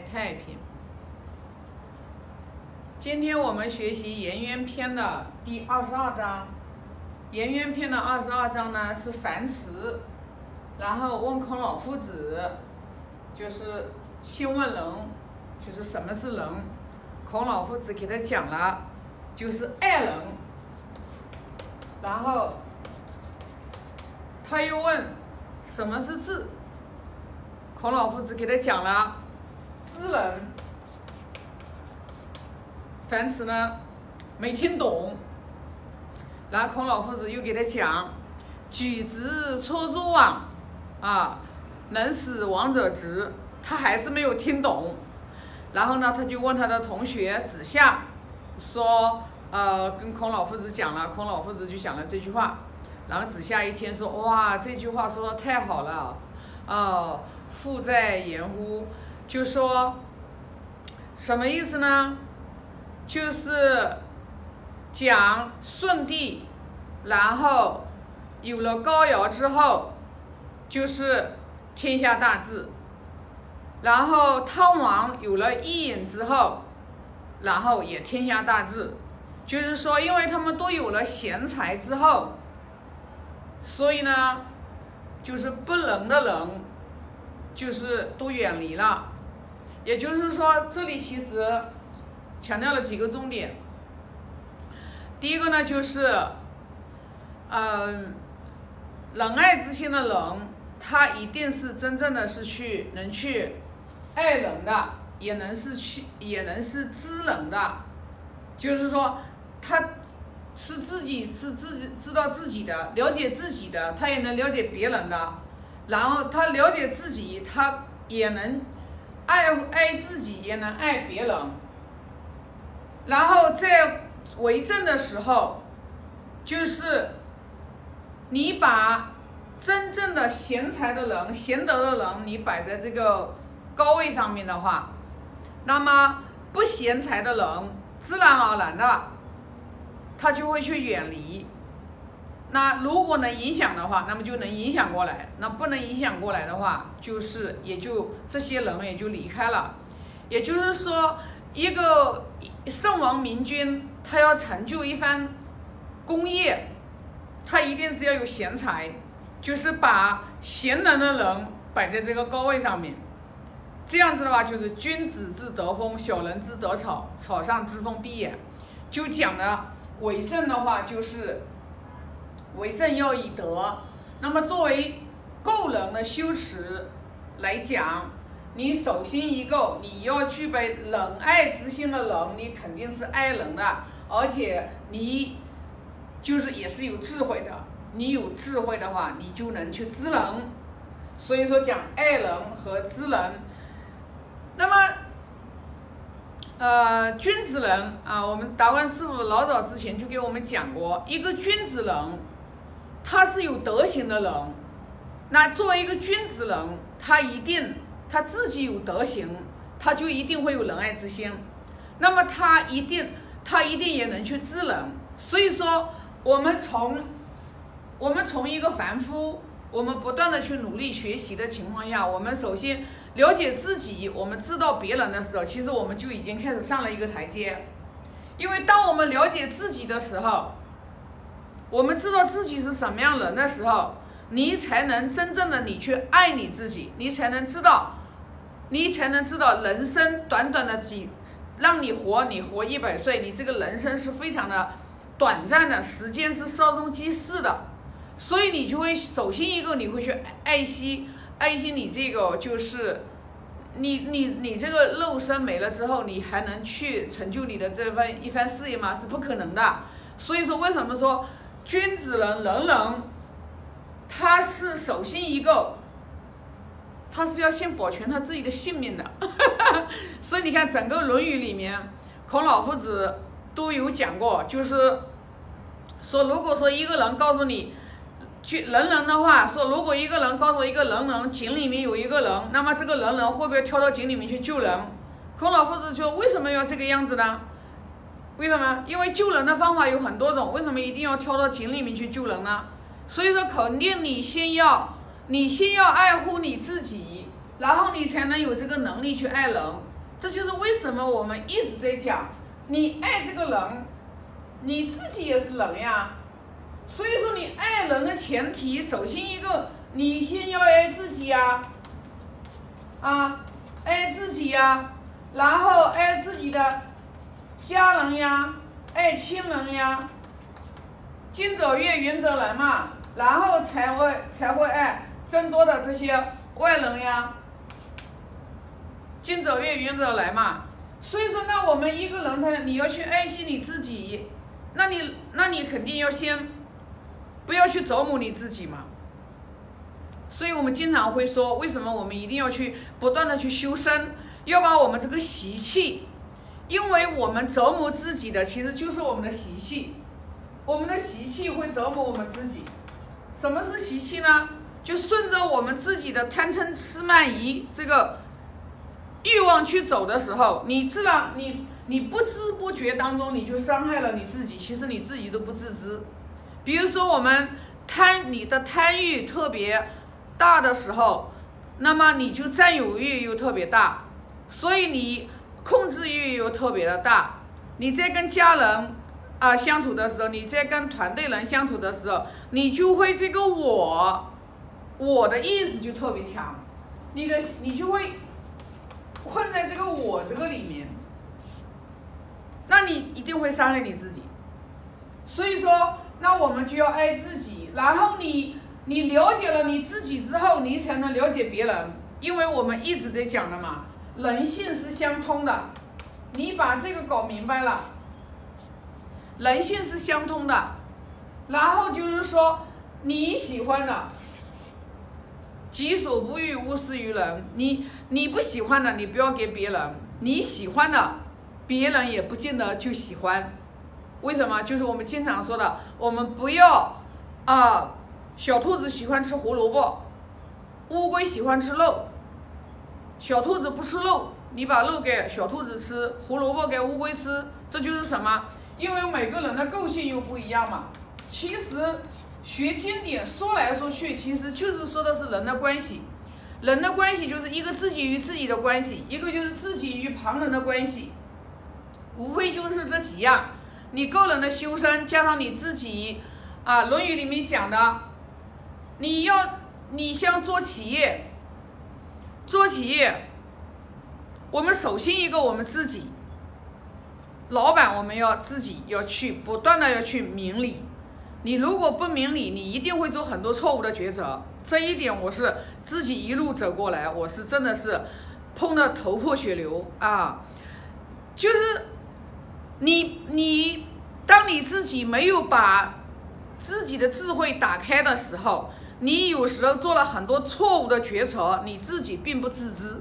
太平。今天我们学习《颜渊篇》的第二十二章。《颜渊篇》的二十二章呢是樊迟，然后问孔老夫子，就是先问人，就是什么是人。孔老夫子给他讲了，就是爱人。然后他又问什么是智。孔老夫子给他讲了。知人，樊迟呢没听懂，然后孔老夫子又给他讲，举直错诸枉，啊，能使亡者直，他还是没有听懂，然后呢，他就问他的同学子夏，说，呃，跟孔老夫子讲了，孔老夫子就讲了这句话，然后子夏一听说，哇，这句话说的太好了，哦，富在言乎。就说什么意思呢？就是讲舜帝，然后有了高尧之后，就是天下大治；然后汤王有了伊尹之后，然后也天下大治。就是说，因为他们都有了贤才之后，所以呢，就是不能的人，就是都远离了。也就是说，这里其实强调了几个重点。第一个呢，就是，嗯，仁爱之心的人，他一定是真正的是去能去爱人的，也能是去也能是知人的。就是说，他是自己是自己知道自己的，了解自己的，他也能了解别人的。然后他了解自己，他也能。爱爱自己也能爱别人，然后在为政的时候，就是你把真正的贤才的人、贤德的人，你摆在这个高位上面的话，那么不贤才的人，自然而然的，他就会去远离。那如果能影响的话，那么就能影响过来；那不能影响过来的话，就是也就这些人也就离开了。也就是说，一个圣王明君，他要成就一番功业，他一定是要有贤才，就是把贤能的人摆在这个高位上面。这样子的话，就是君子之德风，小人之德草，草上之风必偃。就讲的为政的话，就是。为政要以德，那么作为个人的修持来讲，你首先一个你要具备仁爱之心的人，你肯定是爱人的，而且你就是也是有智慧的。你有智慧的话，你就能去知人。所以说讲爱人和知人。那么，呃，君子人啊，我们达观师傅老早之前就给我们讲过，一个君子人。他是有德行的人，那作为一个君子人，他一定他自己有德行，他就一定会有仁爱之心，那么他一定他一定也能去知人。所以说，我们从我们从一个凡夫，我们不断的去努力学习的情况下，我们首先了解自己，我们知道别人的时候，其实我们就已经开始上了一个台阶，因为当我们了解自己的时候。我们知道自己是什么样人的时候，你才能真正的你去爱你自己，你才能知道，你才能知道人生短短的几，让你活，你活一百岁，你这个人生是非常的短暂的，时间是稍纵即逝的，所以你就会首先一个你会去爱惜爱惜你这个就是，你你你这个肉身没了之后，你还能去成就你的这份一番事业吗？是不可能的。所以说，为什么说？君子人人人，他是首先一个，他是要先保全他自己的性命的，所以你看整个《论语》里面，孔老夫子都有讲过，就是说，如果说一个人告诉你，去人人的话，说如果一个人告诉一个人人井里面有一个人，那么这个人人会不会跳到井里面去救人？孔老夫子说，为什么要这个样子呢？为什么？因为救人的方法有很多种，为什么一定要跳到井里面去救人呢？所以说，肯定你先要，你先要爱护你自己，然后你才能有这个能力去爱人。这就是为什么我们一直在讲，你爱这个人，你自己也是人呀。所以说，你爱人的前提，首先一个，你先要爱自己呀，啊，爱自己呀，然后爱自己的家人呀，爱亲人呀，近者悦，远者来嘛，然后才会才会爱更多的这些外人呀，近者悦，远者来嘛。所以说，那我们一个人他你要去爱惜你自己，那你那你肯定要先。不要去折磨你自己嘛，所以我们经常会说，为什么我们一定要去不断的去修身，要把我们这个习气，因为我们折磨自己的其实就是我们的习气，我们的习气会折磨我们自己。什么是习气呢？就顺着我们自己的贪嗔痴慢疑这个欲望去走的时候，你自然你你不知不觉当中你就伤害了你自己，其实你自己都不自知。比如说，我们贪你的贪欲特别大的时候，那么你就占有欲又特别大，所以你控制欲又特别的大。你在跟家人啊相处的时候，你在跟团队人相处的时候，你就会这个我，我的意思就特别强，你的你就会困在这个我这个里面，那你一定会伤害你自己。所以说。那我们就要爱自己，然后你你了解了你自己之后，你才能了解别人，因为我们一直在讲的嘛，人性是相通的，你把这个搞明白了，人性是相通的，然后就是说你喜欢的，己所不欲，勿施于人，你你不喜欢的，你不要给别人，你喜欢的，别人也不见得就喜欢。为什么？就是我们经常说的，我们不要啊，小兔子喜欢吃胡萝卜，乌龟喜欢吃肉。小兔子不吃肉，你把肉给小兔子吃，胡萝卜给乌龟吃，这就是什么？因为每个人的个性又不一样嘛。其实学经典说来说去，其实就是说的是人的关系。人的关系就是一个自己与自己的关系，一个就是自己与旁人的关系，无非就是这几样。你个人的修身，加上你自己，啊，《论语》里面讲的，你要你像做企业，做企业，我们首先一个我们自己，老板我们要自己要去不断的要去明理，你如果不明理，你一定会做很多错误的抉择。这一点我是自己一路走过来，我是真的是碰得头破血流啊，就是。你你，当你自己没有把自己的智慧打开的时候，你有时候做了很多错误的决策，你自己并不自知。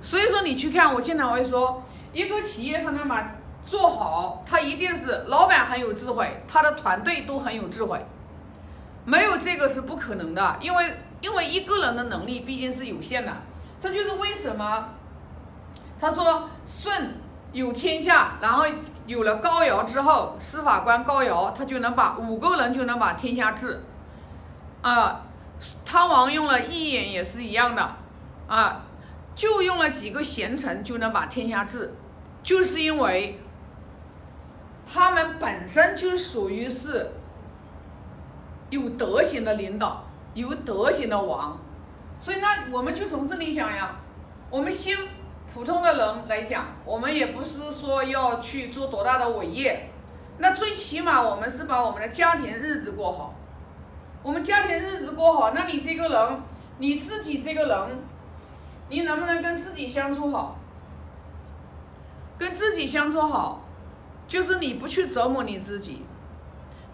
所以说，你去看，我经常会说，一个企业它能把做好，它一定是老板很有智慧，他的团队都很有智慧，没有这个是不可能的，因为因为一个人的能力毕竟是有限的，这就是为什么他说舜。有天下，然后有了高尧之后，司法官高尧他就能把五个人就能把天下治，啊，汤王用了一眼也是一样的，啊，就用了几个贤臣就能把天下治，就是因为他们本身就属于是有德行的领导，有德行的王，所以那我们就从这里讲呀，我们先。普通的人来讲，我们也不是说要去做多大的伟业，那最起码我们是把我们的家庭日子过好。我们家庭日子过好，那你这个人，你自己这个人，你能不能跟自己相处好？跟自己相处好，就是你不去折磨你自己，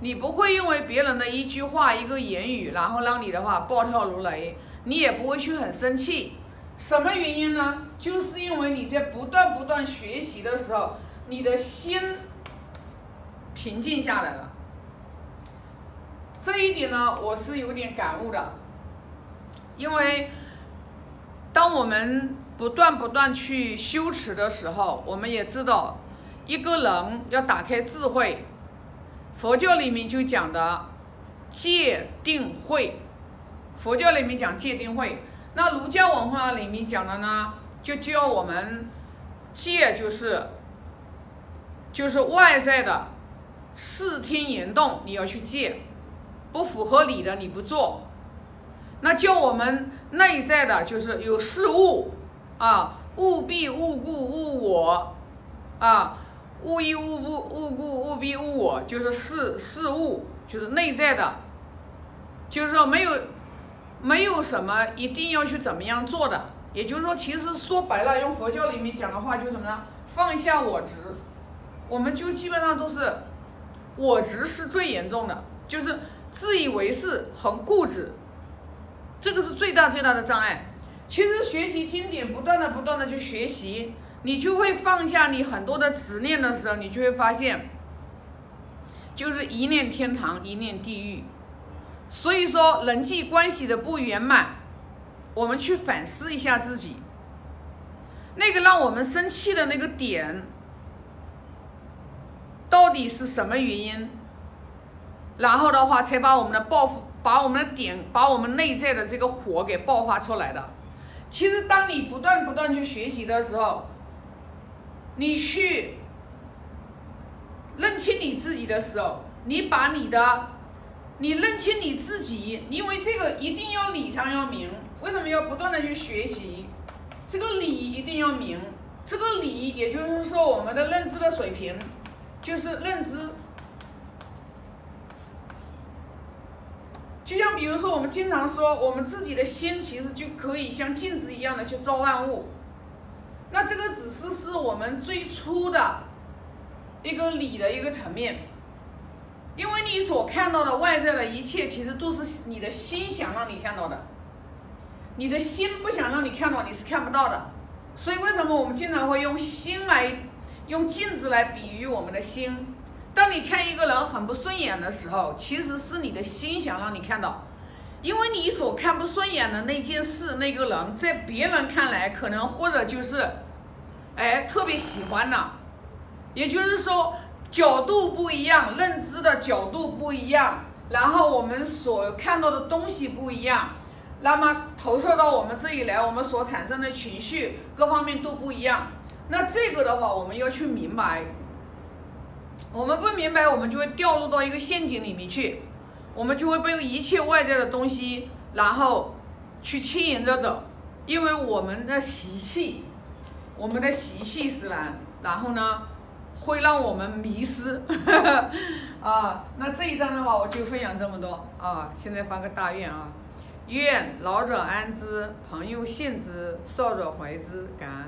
你不会因为别人的一句话、一个言语，然后让你的话暴跳如雷，你也不会去很生气。什么原因呢？就是因为你在不断不断学习的时候，你的心平静下来了。这一点呢，我是有点感悟的。因为当我们不断不断去修持的时候，我们也知道，一个人要打开智慧，佛教里面就讲的戒定慧。佛教里面讲戒定慧。那儒家文化里面讲的呢，就教我们戒就是就是外在的视听言动你要去戒，不符合理的你不做。那叫我们内在的就是有事物啊，务必物故物我啊，物一物不物故务必物我，就是事事物，就是内在的，就是说没有。没有什么一定要去怎么样做的，也就是说，其实说白了，用佛教里面讲的话，就是什么呢？放下我执，我们就基本上都是我执是最严重的，就是自以为是，很固执，这个是最大最大的障碍。其实学习经典，不断的不断的去学习，你就会放下你很多的执念的时候，你就会发现，就是一念天堂，一念地狱。所以说人际关系的不圆满，我们去反思一下自己，那个让我们生气的那个点，到底是什么原因？然后的话，才把我们的报复，把我们的点，把我们内在的这个火给爆发出来的。其实，当你不断不断去学习的时候，你去认清你自己的时候，你把你的。你认清你自己，因为这个一定要理上要明。为什么要不断的去学习？这个理一定要明。这个理，也就是说，我们的认知的水平，就是认知。就像比如说，我们经常说，我们自己的心其实就可以像镜子一样的去照万物。那这个只是是我们最初的一个理的一个层面。因为你所看到的外在的一切，其实都是你的心想让你看到的，你的心不想让你看到，你是看不到的。所以为什么我们经常会用心来，用镜子来比喻我们的心？当你看一个人很不顺眼的时候，其实是你的心想让你看到，因为你所看不顺眼的那件事、那个人，在别人看来可能或者就是，哎，特别喜欢的，也就是说。角度不一样，认知的角度不一样，然后我们所看到的东西不一样，那么投射到我们这里来，我们所产生的情绪各方面都不一样。那这个的话，我们要去明白，我们不明白，我们就会掉入到一个陷阱里面去，我们就会被一切外在的东西，然后去牵引着走，因为我们的习气，我们的习气使然，然后呢？会让我们迷失，啊，那这一章的话，我就分享这么多啊。现在发个大愿啊，愿老者安之，朋友信之，少者怀之，感恩。